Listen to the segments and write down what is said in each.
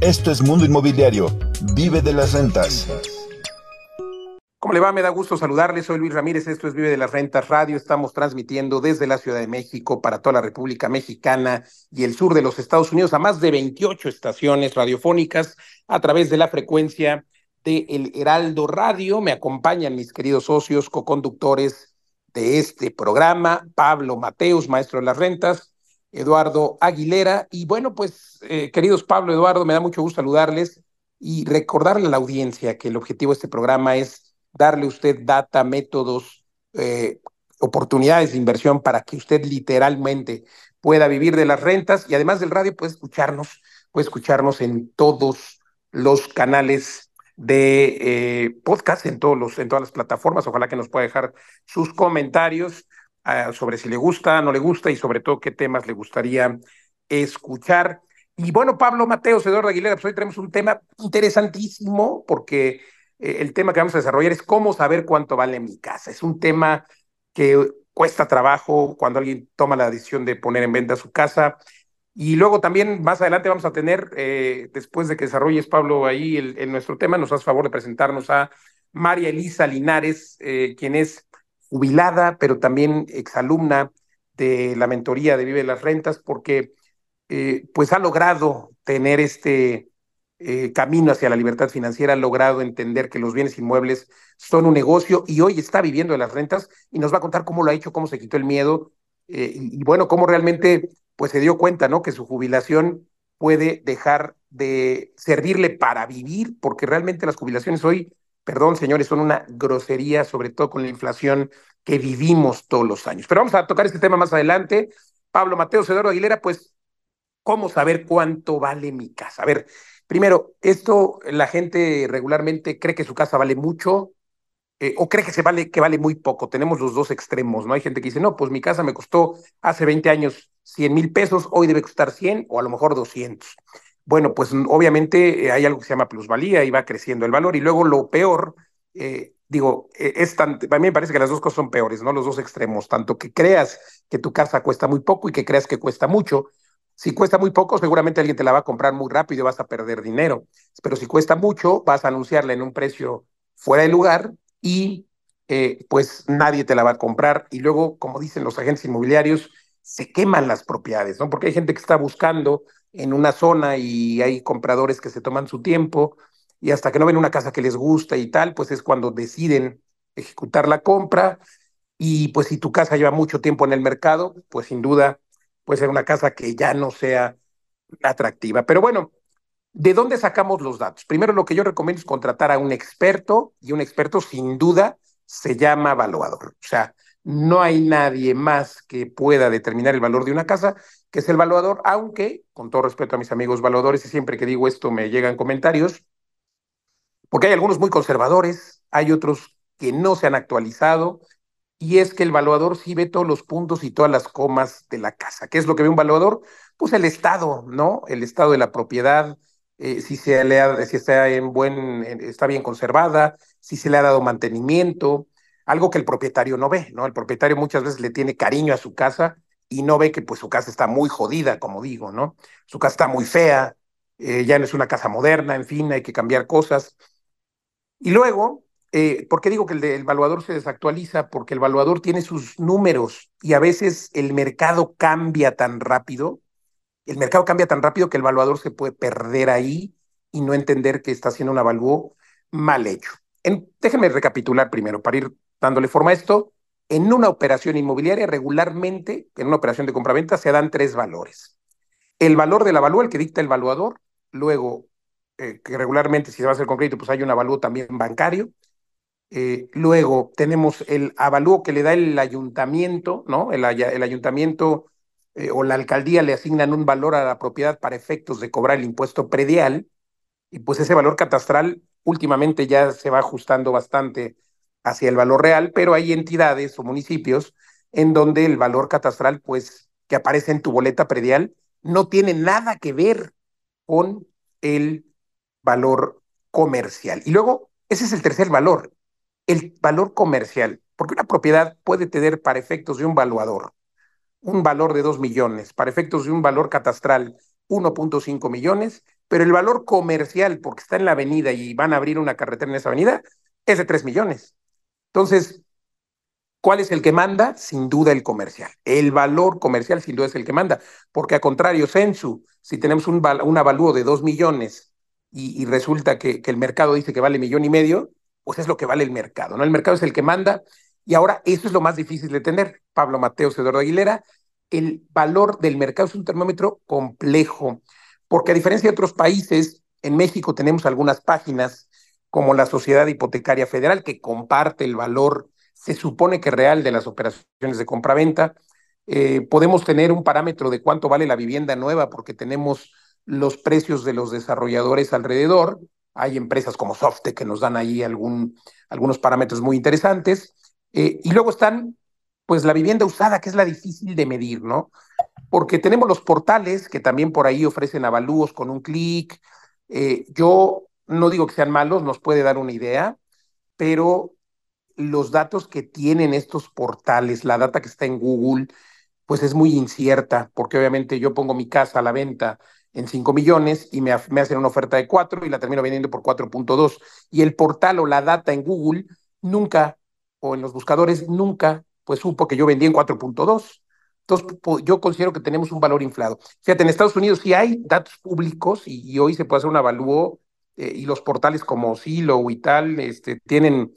Esto es Mundo Inmobiliario. Vive de las rentas. ¿Cómo le va? Me da gusto saludarles. Soy Luis Ramírez. Esto es Vive de las Rentas Radio. Estamos transmitiendo desde la Ciudad de México para toda la República Mexicana y el sur de los Estados Unidos a más de 28 estaciones radiofónicas a través de la frecuencia de El Heraldo Radio. Me acompañan mis queridos socios, coconductores de este programa, Pablo Mateus, maestro de las rentas, Eduardo Aguilera. Y bueno, pues, eh, queridos Pablo, Eduardo, me da mucho gusto saludarles y recordarle a la audiencia que el objetivo de este programa es darle a usted data, métodos, eh, oportunidades de inversión para que usted literalmente pueda vivir de las rentas y además del radio puede escucharnos, puede escucharnos en todos los canales de eh, podcast, en, todos los, en todas las plataformas. Ojalá que nos pueda dejar sus comentarios Ah, sobre si le gusta, no le gusta y sobre todo qué temas le gustaría escuchar. Y bueno, Pablo Mateos, Eduardo Aguilera, pues hoy tenemos un tema interesantísimo porque eh, el tema que vamos a desarrollar es cómo saber cuánto vale mi casa. Es un tema que cuesta trabajo cuando alguien toma la decisión de poner en venta su casa. Y luego también más adelante vamos a tener, eh, después de que desarrolles Pablo ahí el, nuestro tema, nos hace favor de presentarnos a María Elisa Linares, eh, quien es jubilada, pero también exalumna de la mentoría de Vive las Rentas, porque eh, pues ha logrado tener este eh, camino hacia la libertad financiera, ha logrado entender que los bienes inmuebles son un negocio y hoy está viviendo de las rentas y nos va a contar cómo lo ha hecho, cómo se quitó el miedo eh, y, y, bueno, cómo realmente pues se dio cuenta, ¿no? Que su jubilación puede dejar de servirle para vivir, porque realmente las jubilaciones hoy perdón, señores, son una grosería, sobre todo con la inflación que vivimos todos los años. Pero vamos a tocar este tema más adelante. Pablo Mateo Eduardo Aguilera, pues, ¿cómo saber cuánto vale mi casa? A ver, primero, esto la gente regularmente cree que su casa vale mucho eh, o cree que se vale que vale muy poco. Tenemos los dos extremos, ¿no? Hay gente que dice, no, pues mi casa me costó hace 20 años 100 mil pesos, hoy debe costar 100 o a lo mejor 200. Bueno, pues obviamente eh, hay algo que se llama plusvalía y va creciendo el valor. Y luego lo peor, eh, digo, eh, es tan, a mí me parece que las dos cosas son peores, ¿no? Los dos extremos, tanto que creas que tu casa cuesta muy poco y que creas que cuesta mucho. Si cuesta muy poco, seguramente alguien te la va a comprar muy rápido y vas a perder dinero. Pero si cuesta mucho, vas a anunciarla en un precio fuera de lugar y pues nadie te la va a comprar. Y luego, como dicen los agentes inmobiliarios, se queman las propiedades, ¿no? Porque hay gente que está buscando en una zona y hay compradores que se toman su tiempo y hasta que no ven una casa que les gusta y tal, pues es cuando deciden ejecutar la compra. Y pues si tu casa lleva mucho tiempo en el mercado, pues sin duda puede ser una casa que ya no sea atractiva. Pero bueno, ¿de dónde sacamos los datos? Primero lo que yo recomiendo es contratar a un experto y un experto sin duda se llama evaluador. O sea, no hay nadie más que pueda determinar el valor de una casa que es el valuador, aunque, con todo respeto a mis amigos valuadores, y siempre que digo esto me llegan comentarios, porque hay algunos muy conservadores, hay otros que no se han actualizado, y es que el valuador sí ve todos los puntos y todas las comas de la casa. ¿Qué es lo que ve un valuador? Pues el estado, ¿no? El estado de la propiedad, eh, si, se le ha, si está, en buen, está bien conservada, si se le ha dado mantenimiento, algo que el propietario no ve, ¿no? El propietario muchas veces le tiene cariño a su casa y no ve que pues su casa está muy jodida, como digo, ¿no? Su casa está muy fea, eh, ya no es una casa moderna, en fin, hay que cambiar cosas. Y luego, eh, ¿por qué digo que el, el evaluador se desactualiza? Porque el evaluador tiene sus números y a veces el mercado cambia tan rápido, el mercado cambia tan rápido que el evaluador se puede perder ahí y no entender que está haciendo un avalúo mal hecho. En, déjenme recapitular primero para ir dándole forma a esto. En una operación inmobiliaria, regularmente, en una operación de compraventa, se dan tres valores. El valor del avalúo, el que dicta el evaluador, luego, eh, que regularmente si se va a hacer con crédito, pues hay un avalúo también bancario. Eh, luego tenemos el avalúo que le da el ayuntamiento, ¿no? El, el ayuntamiento eh, o la alcaldía le asignan un valor a la propiedad para efectos de cobrar el impuesto predial, y pues ese valor catastral últimamente ya se va ajustando bastante hacia el valor real, pero hay entidades o municipios en donde el valor catastral, pues, que aparece en tu boleta predial, no tiene nada que ver con el valor comercial. Y luego, ese es el tercer valor, el valor comercial, porque una propiedad puede tener para efectos de un valuador un valor de 2 millones, para efectos de un valor catastral 1.5 millones pero el valor comercial, porque está en la avenida y van a abrir una carretera en esa avenida, es de 3 millones. Entonces, ¿cuál es el que manda? Sin duda el comercial. El valor comercial sin duda es el que manda, porque a contrario, Sensu, si tenemos un, un avalúo de 2 millones y, resulta que, que, el mercado dice que vale millón y medio, pues es lo que vale el mercado, ¿no? El mercado es el que manda y ahora eso es lo más difícil de tener. Pablo Mateos, Eduardo Aguilera, el valor del mercado es un termómetro complejo, porque a diferencia de otros países, en México tenemos algunas páginas como la Sociedad Hipotecaria Federal que comparte el valor, se supone que real de las operaciones de compraventa. Eh, podemos tener un parámetro de cuánto vale la vivienda nueva porque tenemos los precios de los desarrolladores alrededor. Hay empresas como Softec que nos dan ahí algún, algunos parámetros muy interesantes. Eh, y luego están pues la vivienda usada, que es la difícil de medir, ¿no? Porque tenemos los portales que también por ahí ofrecen avalúos con un clic. Eh, yo no digo que sean malos, nos puede dar una idea, pero los datos que tienen estos portales, la data que está en Google, pues es muy incierta, porque obviamente yo pongo mi casa a la venta en 5 millones y me, hacen una oferta de 4 y la termino vendiendo por 4.2. Y el portal o la data en Google nunca, o en los buscadores, nunca pues supo que yo vendí en 4.2. Entonces, yo considero que tenemos un valor inflado. Fíjate, en Estados Unidos sí hay datos públicos y, hoy se puede hacer un avalúo eh, y los portales como Silo y tal este, tienen,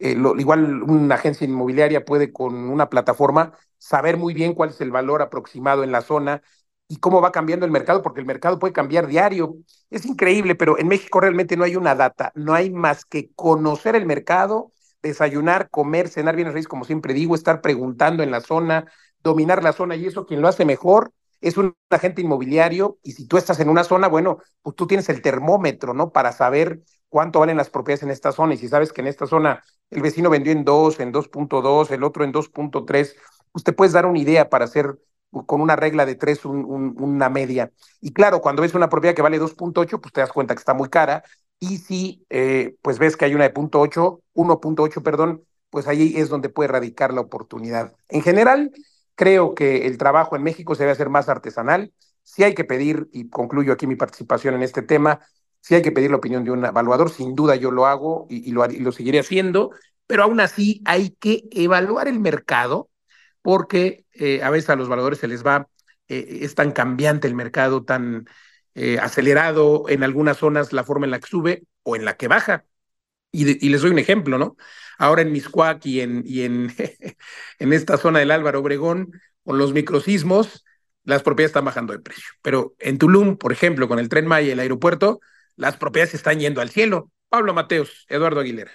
eh, igual una agencia inmobiliaria puede con una plataforma saber muy bien cuál es el valor aproximado en la zona y cómo va cambiando el mercado, porque el mercado puede cambiar diario. Es increíble, pero en México realmente no hay una data, no hay más que conocer el mercado, desayunar, comer, cenar bienes raíces, como siempre digo, estar preguntando en la zona, dominar la zona y eso quien lo hace mejor es un agente inmobiliario y si tú estás en una zona, bueno, pues tú tienes el termómetro, ¿no? Para saber cuánto valen las propiedades en esta zona y si sabes que en esta zona el vecino vendió en 2, en 2.2, el otro en 2.3, pues te puedes dar una idea para hacer con una regla de 3 un, un, una media. Y claro, cuando ves una propiedad que vale 2.8, pues te das cuenta que está muy cara y si eh, pues ves que hay una de punto 8, 1.8, perdón, pues ahí es donde puede radicar la oportunidad. En general, creo que el trabajo en México se debe hacer más artesanal. Si hay que pedir, y concluyo aquí mi participación en este tema, si hay que pedir la opinión de un evaluador, sin duda yo lo hago y, lo, seguiré haciendo, pero aún así hay que evaluar el mercado porque eh, a veces a los evaluadores se les va, eh, es tan cambiante el mercado, tan eh, acelerado en algunas zonas la forma en la que sube o en la que baja. Y, de, y les doy un ejemplo, ¿no? Ahora en Miscuac y en, y en, en esta zona del Álvaro Obregón, con los microsismos, las propiedades están bajando de precio. Pero en Tulum, por ejemplo, con el tren Maya y el aeropuerto, las propiedades están yendo al cielo. Pablo Mateos, Eduardo Aguilera.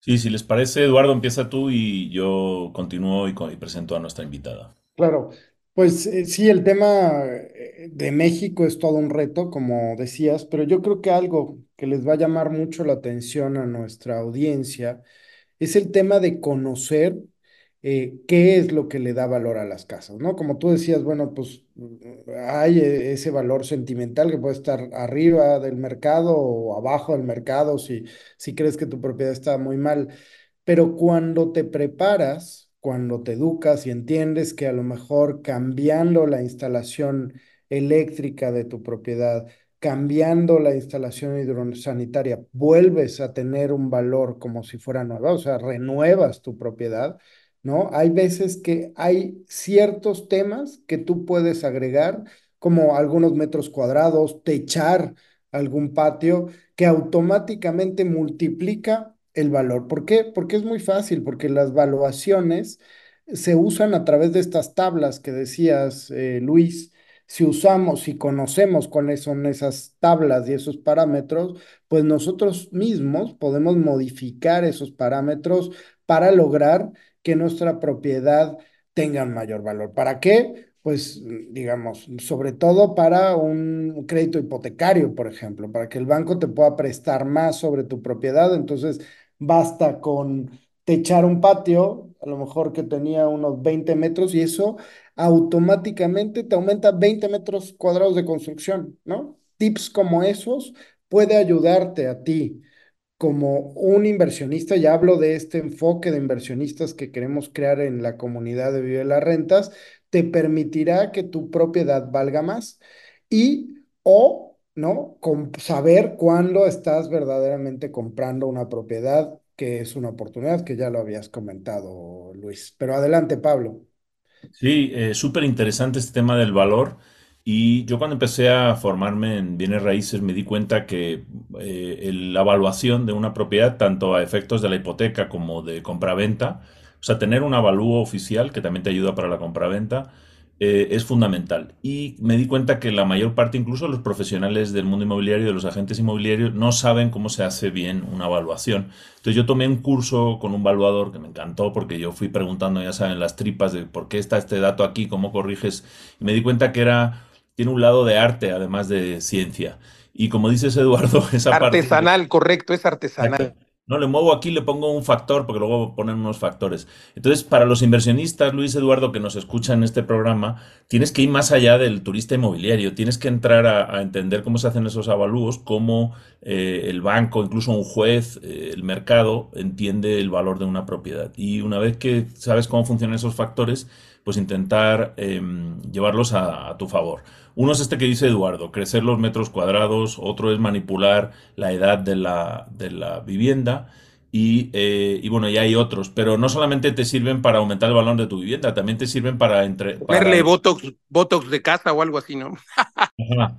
Sí, si les parece, Eduardo, empieza tú y yo continúo y, y presento a nuestra invitada. Claro, pues eh, sí, el tema eh, de México es todo un reto, como decías, pero yo creo que algo que les va a llamar mucho la atención a nuestra audiencia es el tema de conocer eh, qué es lo que le da valor a las casas, ¿no? Como tú decías, bueno, pues hay ese valor sentimental que puede estar arriba del mercado o abajo del mercado si, si crees que tu propiedad está muy mal, pero cuando te preparas cuando te educas y entiendes que a lo mejor cambiando la instalación eléctrica de tu propiedad, cambiando la instalación hidrosanitaria, vuelves a tener un valor como si fuera nueva, o sea, renuevas tu propiedad, ¿no? Hay veces que hay ciertos temas que tú puedes agregar, como algunos metros cuadrados, techar algún patio, que automáticamente multiplica el valor. ¿Por qué? Porque es muy fácil, porque las valuaciones se usan a través de estas tablas que decías, eh, Luis. Si usamos, si conocemos cuáles son esas tablas y esos parámetros, pues nosotros mismos podemos modificar esos parámetros para lograr que nuestra propiedad tenga un mayor valor. ¿Para qué? Pues digamos, sobre todo para un crédito hipotecario, por ejemplo, para que el banco te pueda prestar más sobre tu propiedad. Entonces, basta con techar un patio, a lo mejor que tenía unos 20 metros, y eso automáticamente te aumenta 20 metros cuadrados de construcción, ¿no? Tips como esos puede ayudarte a ti como un inversionista, ya hablo de este enfoque de inversionistas que queremos crear en la comunidad de Vive las Rentas, te permitirá que tu propiedad valga más y o, ¿no? Con saber cuándo estás verdaderamente comprando una propiedad que es una oportunidad, que ya lo habías comentado, Luis. Pero adelante, Pablo. Sí, eh, súper interesante este tema del valor. Y yo cuando empecé a formarme en bienes raíces me di cuenta que eh, la evaluación de una propiedad, tanto a efectos de la hipoteca como de compraventa, o sea, tener un avalúo oficial que también te ayuda para la compraventa, eh, es fundamental. Y me di cuenta que la mayor parte, incluso los profesionales del mundo inmobiliario, de los agentes inmobiliarios, no saben cómo se hace bien una evaluación. Entonces yo tomé un curso con un evaluador que me encantó porque yo fui preguntando, ya saben, las tripas de por qué está este dato aquí, cómo corriges. Y me di cuenta que era, tiene un lado de arte, además de ciencia. Y como dices, Eduardo, esa parte... Artesanal, correcto, es artesanal. No, le muevo aquí, le pongo un factor, porque luego ponen unos factores. Entonces, para los inversionistas, Luis Eduardo, que nos escuchan en este programa, tienes que ir más allá del turista inmobiliario, tienes que entrar a, a entender cómo se hacen esos avalúos, cómo eh, el banco, incluso un juez, eh, el mercado, entiende el valor de una propiedad. Y una vez que sabes cómo funcionan esos factores, pues intentar eh, llevarlos a, a tu favor. Uno es este que dice Eduardo, crecer los metros cuadrados, otro es manipular la edad de la, de la vivienda y, eh, y bueno, ya hay otros, pero no solamente te sirven para aumentar el valor de tu vivienda, también te sirven para... Entre, para botox, botox de casa o algo así, ¿no? Ajá.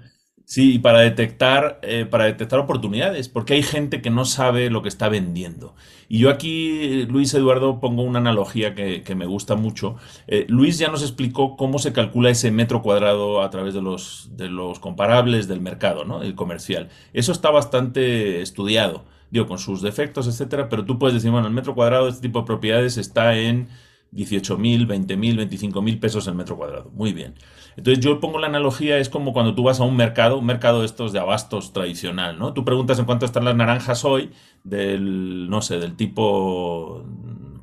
Sí, y para detectar, eh, para detectar oportunidades, porque hay gente que no sabe lo que está vendiendo. Y yo aquí, Luis Eduardo, pongo una analogía que, que me gusta mucho. Eh, Luis ya nos explicó cómo se calcula ese metro cuadrado a través de los, de los comparables del mercado, ¿no? El comercial. Eso está bastante estudiado, digo, con sus defectos, etcétera, pero tú puedes decir, bueno, el metro cuadrado de este tipo de propiedades está en 18.000, 20.000, 25.000 pesos el metro cuadrado. Muy bien. Entonces yo pongo la analogía, es como cuando tú vas a un mercado, un mercado de estos de abastos tradicional, ¿no? Tú preguntas en cuánto están las naranjas hoy, del, no sé, del tipo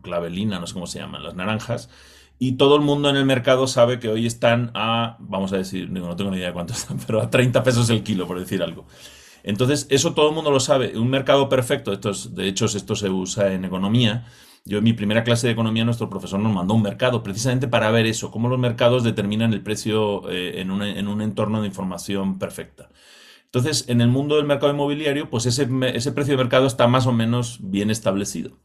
clavelina, no sé cómo se llaman, las naranjas, y todo el mundo en el mercado sabe que hoy están a, vamos a decir, no tengo ni idea de cuánto están, pero a 30 pesos el kilo, por decir algo. Entonces, eso todo el mundo lo sabe. Un mercado perfecto, de hecho, esto se usa en economía. Yo en mi primera clase de economía, nuestro profesor nos mandó un mercado precisamente para ver eso, cómo los mercados determinan el precio eh, en un, en un entorno de información perfecta. Entonces, en el mundo del mercado inmobiliario, pues ese, ese precio de mercado está más o menos bien establecido.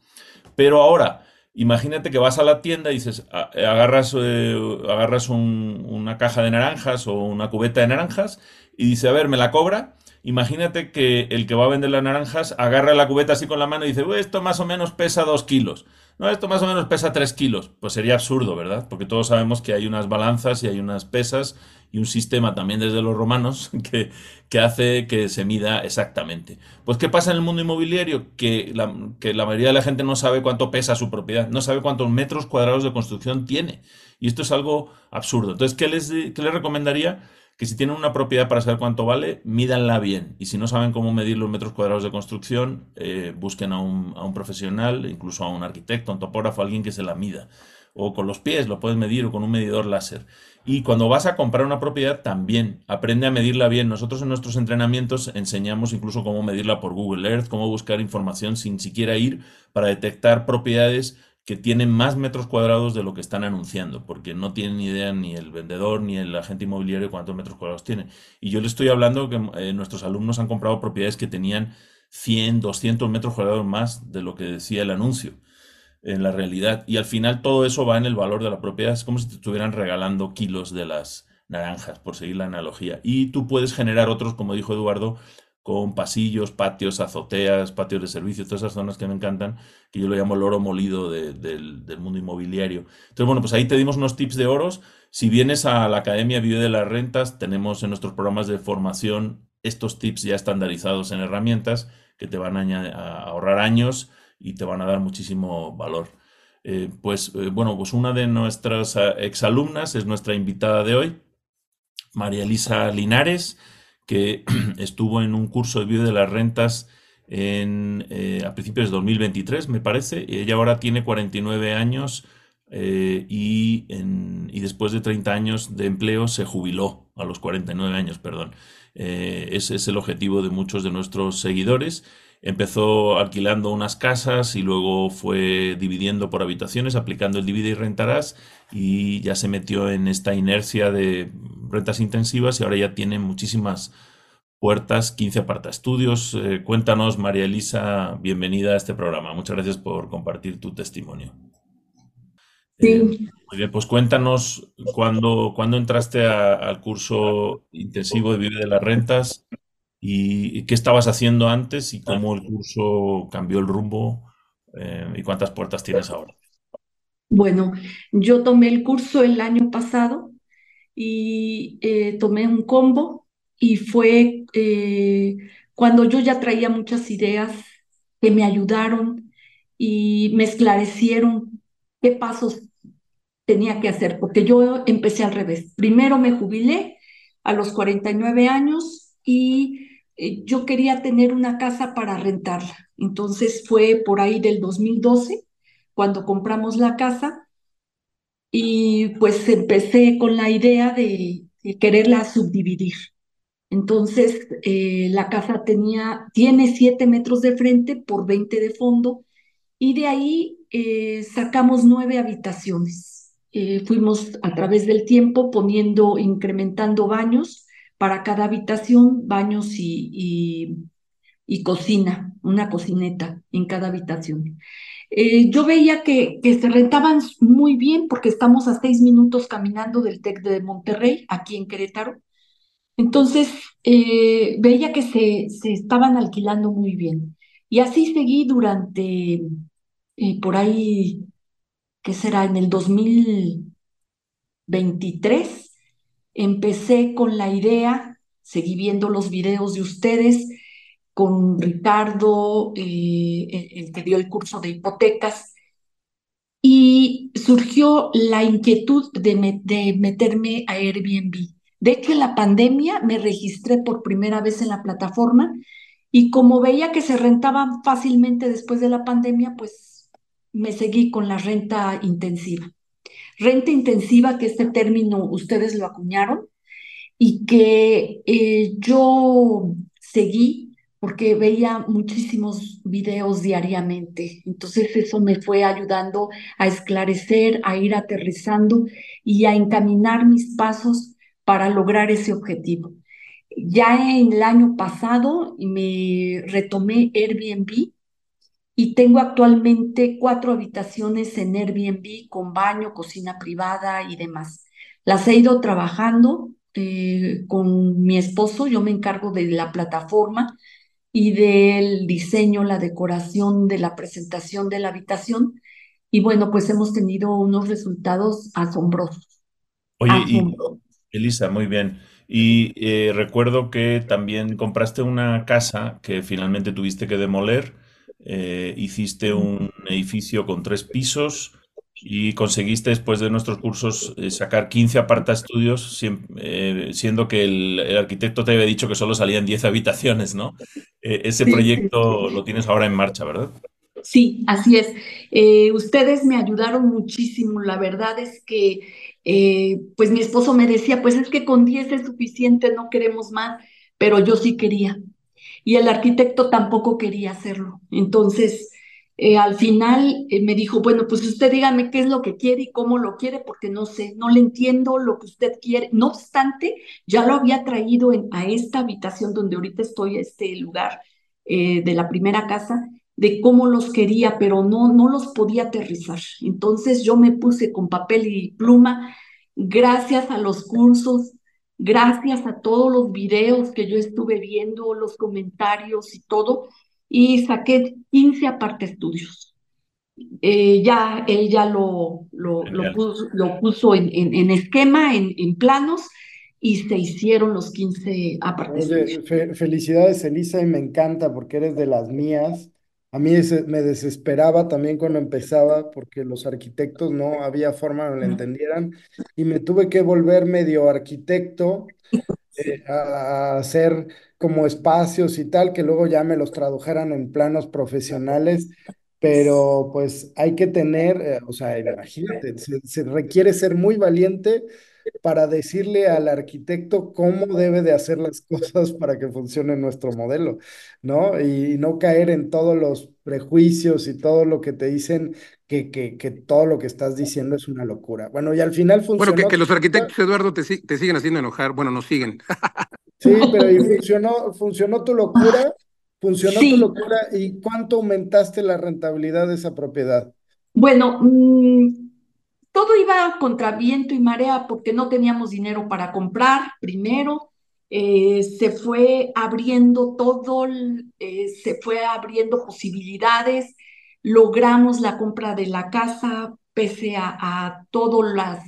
Pero ahora, imagínate que vas a la tienda y dices, agarras, eh, agarras un- una caja de naranjas o una cubeta de naranjas y dice, a ver, ¿me la cobra? Imagínate que el que va a vender las naranjas agarra la cubeta así con la mano y dice, "Uy, esto más o menos pesa dos kilos. No, esto más o menos pesa tres kilos. Pues sería absurdo, ¿verdad? Porque todos sabemos que hay unas balanzas y hay unas pesas y un sistema también desde los romanos que, que hace que se mida exactamente. Pues, ¿qué pasa en el mundo inmobiliario? Que la, que la mayoría de la gente no sabe cuánto pesa su propiedad, no sabe cuántos metros cuadrados de construcción tiene. Y esto es algo absurdo. Entonces, ¿qué les, qué les recomendaría? Que si tienen una propiedad para saber cuánto vale, mídanla bien. Y si no saben cómo medir los metros cuadrados de construcción, eh, busquen a un, a un profesional, incluso a un arquitecto, un topógrafo, alguien que se la mida. O con los pies lo puedes medir o con un medidor láser. Y cuando vas a comprar una propiedad, también aprende a medirla bien. Nosotros en nuestros entrenamientos enseñamos incluso cómo medirla por Google Earth, cómo buscar información sin siquiera ir para detectar propiedades que tienen más metros cuadrados de lo que están anunciando, porque no tienen ni idea ni el vendedor ni el agente inmobiliario cuántos metros cuadrados tiene. Y yo le estoy hablando que eh, nuestros alumnos han comprado propiedades que tenían 100, 200 metros cuadrados más de lo que decía el anuncio en la realidad. Y al final todo eso va en el valor de la propiedad. Es como si te estuvieran regalando kilos de las naranjas, por seguir la analogía. Y tú puedes generar otros, como dijo Eduardo, con pasillos, patios, azoteas, patios de servicio, todas esas zonas que me encantan, que yo lo llamo el oro molido de- del, mundo inmobiliario. Entonces, bueno, pues ahí te dimos unos tips de oros. Si vienes a la Academia Vive de las Rentas, tenemos en nuestros programas de formación estos tips ya estandarizados en herramientas que te van a ahorrar años y te van a dar muchísimo valor. Eh, pues eh, bueno, pues una de nuestras eh, exalumnas es nuestra invitada de hoy, María Elisa Linares, que estuvo en un curso de Vive de las Rentas en, eh, a principios de 2023, me parece, ella ahora tiene 49 años eh, y, y después de 30 años de empleo se jubiló, a los 49 años, perdón. Eh, ese es el objetivo de muchos de nuestros seguidores. Empezó alquilando unas casas y luego fue dividiendo por habitaciones, aplicando el divide y rentarás y ya se metió en esta inercia de rentas intensivas y ahora ya tiene muchísimas puertas, 15 aparta estudios. Eh, cuéntanos, María Elisa, bienvenida a este programa. Muchas gracias por compartir tu testimonio. Sí. Eh, muy bien, pues cuéntanos cuándo, cuándo entraste al curso intensivo de Vive de las Rentas y, qué estabas haciendo antes y cómo el curso cambió el rumbo eh, y cuántas puertas tienes ahora. Bueno, yo tomé el curso el año pasado y tomé un combo y fue eh, cuando yo ya traía muchas ideas que me ayudaron y me esclarecieron qué pasos tenía que hacer, porque yo empecé al revés. Primero me jubilé a los 49 años y eh, yo quería tener una casa para rentarla. Entonces fue por ahí del 2012 cuando compramos la casa y pues empecé con la idea de quererla subdividir. Entonces, eh, la casa tenía, tiene 7 metros de frente por 20 de fondo y de ahí eh, sacamos nueve habitaciones. Fuimos a través del tiempo poniendo, incrementando baños para cada habitación, baños y, y, cocina, una cocineta en cada habitación. yo veía que, que, se rentaban muy bien porque estamos a seis minutos caminando del TEC de Monterrey, aquí en Querétaro, entonces, eh, veía que se, se, estaban alquilando muy bien. Y así seguí durante, eh, por ahí, ¿qué será? En el 2023, empecé con la idea, seguí viendo los videos de ustedes, con Ricardo, eh, el que dio el curso de hipotecas, y surgió la inquietud de, meterme a Airbnb. De hecho, en la pandemia me registré por primera vez en la plataforma y como veía que se rentaban fácilmente después de la pandemia, pues me seguí con la renta intensiva. Renta intensiva, que este término ustedes lo acuñaron y que eh, yo seguí porque veía muchísimos videos diariamente. Entonces eso me fue ayudando a esclarecer, a ir aterrizando y a encaminar mis pasos para lograr ese objetivo. Ya en el año pasado me retomé Airbnb y tengo actualmente cuatro habitaciones en Airbnb con baño, cocina privada y demás. Las he ido trabajando eh, con mi esposo, yo me encargo de la plataforma y del diseño, la decoración, de la presentación de la habitación. Y bueno, pues hemos tenido unos resultados asombrosos. Oye, asombrosos. Elisa, muy bien. Y eh, recuerdo que también compraste una casa que finalmente tuviste que demoler. Eh, hiciste un edificio con tres pisos y conseguiste después de nuestros cursos eh, sacar 15 aparta estudios, siendo que el, arquitecto te había dicho que solo salían 10 habitaciones, ¿no? ese proyecto lo tienes ahora en marcha, ¿verdad? Sí, así es. ustedes me ayudaron muchísimo. La verdad es que eh, pues mi esposo me decía, pues es que con 10 es suficiente, no queremos más, pero yo sí quería. Y el arquitecto tampoco quería hacerlo. Entonces, eh, al final eh, me dijo, bueno, pues usted dígame qué es lo que quiere y cómo lo quiere, porque no sé, no le entiendo lo que usted quiere. No obstante, ya lo había traído en, a esta habitación donde ahorita estoy, este lugar de la primera casa, de cómo los quería, pero no, no los podía aterrizar. Entonces yo me puse con papel y pluma, gracias a los cursos, gracias a todos los videos que yo estuve viendo, los comentarios y todo, y saqué 15 aparte estudios. Eh, ya él ya lo, lo, puso, en, en, esquema, en, en, planos, y se hicieron los 15 aparte estudios. felicidades, Elisa, y me encanta porque eres de las mías. A mí me desesperaba también cuando empezaba porque los arquitectos no había forma que lo entendieran y me tuve que volver medio arquitecto eh, a, hacer como espacios y tal, que luego ya me los tradujeran en planos profesionales, pero pues hay que tener, eh, o sea, imagínate, se, requiere ser muy valiente para decirle al arquitecto cómo debe de hacer las cosas para que funcione nuestro modelo, ¿no? Y, no caer en todos los prejuicios y todo lo que te dicen que, que, que todo lo que estás diciendo es una locura. Bueno, y al final funcionó. Bueno, que, los arquitectos, Eduardo, te, te siguen haciendo enojar. Bueno, nos siguen. Sí, pero y funcionó, funcionó tu locura, funcionó tu locura. ¿Y cuánto aumentaste la rentabilidad de esa propiedad? Bueno, mmm todo iba contra viento y marea porque no teníamos dinero para comprar primero. Eh, se fue abriendo todo, eh, se fue abriendo posibilidades. Logramos la compra de la casa pese a, todas las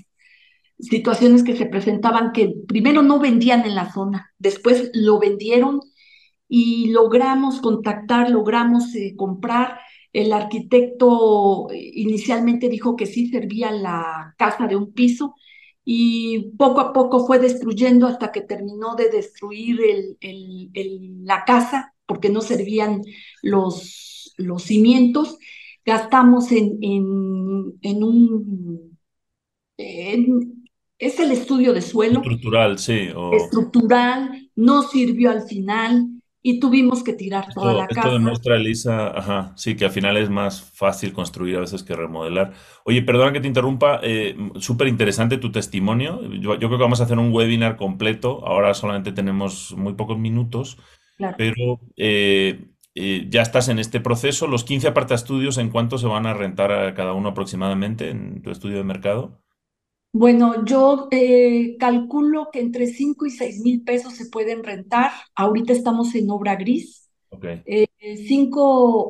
situaciones que se presentaban que primero no vendían en la zona, después lo vendieron y logramos contactar, logramos eh, comprar el arquitecto inicialmente dijo que sí servía la casa de un piso y poco a poco fue destruyendo hasta que terminó de destruir la casa porque no servían los, los cimientos. Gastamos en, en, un... es el estudio de suelo. Estructural, sí. Estructural, no sirvió al final y tuvimos que tirar toda la casa. Esto demuestra, Elisa, ajá, sí, que al final es más fácil construir a veces que remodelar. Oye, perdona que te interrumpa, eh, súper interesante tu testimonio. Yo, creo que vamos a hacer un webinar completo, ahora solamente tenemos muy pocos minutos, pero eh, eh, ya estás en este proceso. Los 15 aparta estudios, ¿en cuánto se van a rentar a cada uno aproximadamente en tu estudio de mercado? Bueno, yo eh, calculo que entre 5 y 6 mil pesos se pueden rentar. Ahorita estamos en obra gris. 5 eh,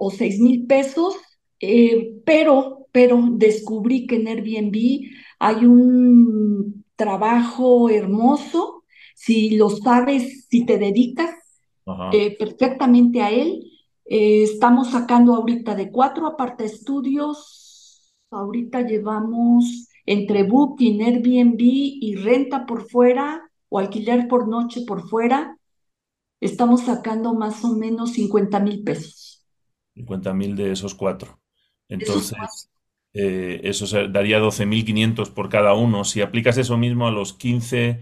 o 6 mil pesos, eh, pero, pero descubrí que en Airbnb hay un trabajo hermoso. Si lo sabes, si te dedicas perfectamente a él, estamos sacando ahorita de cuatro aparta estudios. Ahorita llevamos entre Booking, Airbnb y renta por fuera o alquiler por noche por fuera, estamos sacando más o menos 50 mil pesos. 50 mil de esos cuatro. Entonces, eh, eso daría 12.500 por cada uno. Si aplicas eso mismo a los 15,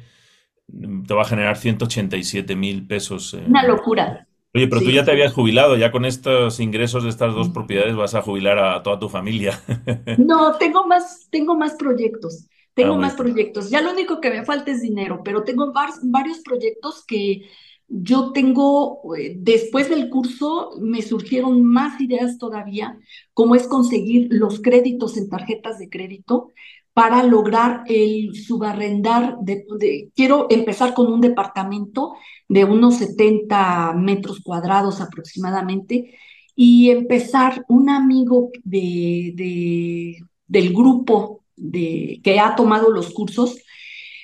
te va a generar 187 mil pesos. Una locura. Oye, pero tú ya te habías jubilado, ya con estos ingresos de estas dos propiedades vas a jubilar a toda tu familia. No, tengo más, tengo más proyectos, tengo ah, más proyectos. Ya lo único que me falta es dinero, pero tengo varios proyectos que yo tengo, eh, después del curso me surgieron más ideas todavía, como es conseguir los créditos en tarjetas de crédito para lograr el subarrendar, de, quiero empezar con un departamento de unos 70 metros cuadrados aproximadamente y empezar un amigo de, del grupo de, que ha tomado los cursos,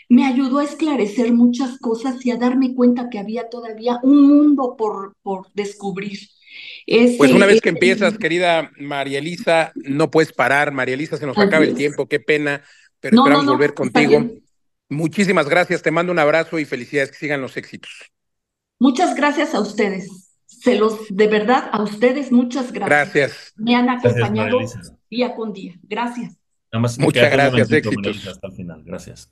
me ayudó a esclarecer muchas cosas y a darme cuenta que había todavía un mundo por, por descubrir. pues una vez que empiezas, querida María Elisa, no puedes parar. María Elisa, se nos acaba el tiempo, qué pena, pero esperamos volver contigo. Muchísimas gracias, te mando un abrazo y felicidades, que sigan los éxitos. Muchas gracias a ustedes. Se los, de verdad, a ustedes, muchas gracias. Gracias. Me han acompañado día con día. Gracias. Muchas gracias, éxitos. Hasta el final. Gracias.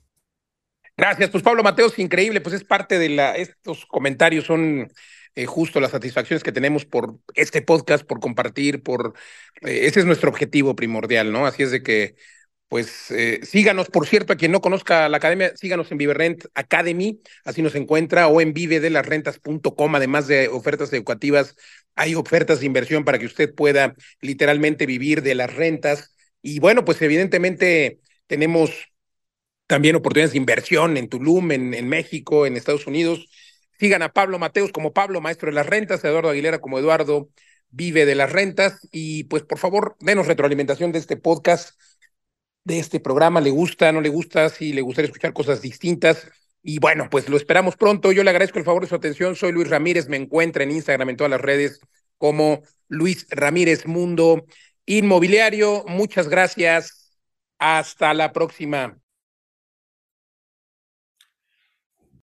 Gracias, pues Pablo Mateos, increíble, pues es parte de la, estos comentarios son eh, justo las satisfacciones que tenemos por este podcast, por compartir, por, eh, ese es nuestro objetivo primordial, ¿no? Así es de que pues eh, síganos, por cierto, a quien no conozca la academia, síganos en Viverrent Academy, así nos encuentra, o en vivedelasrentas.com, además de ofertas educativas, hay ofertas de inversión para que usted pueda literalmente vivir de las rentas. Y bueno, pues evidentemente tenemos también oportunidades de inversión en Tulum, en, México, en Estados Unidos. Sigan a Pablo Mateos como Pablo, maestro de las rentas, a Eduardo Aguilera como Eduardo vive de las rentas y pues por favor denos retroalimentación de este podcast de este programa, le gusta, no le gusta, si le gustaría escuchar cosas distintas. Y bueno, pues lo esperamos pronto. Yo le agradezco el favor de su atención. Soy Luis Ramírez, me encuentra en Instagram, en todas las redes, como Luis Ramírez Mundo Inmobiliario. Muchas gracias. Hasta la próxima.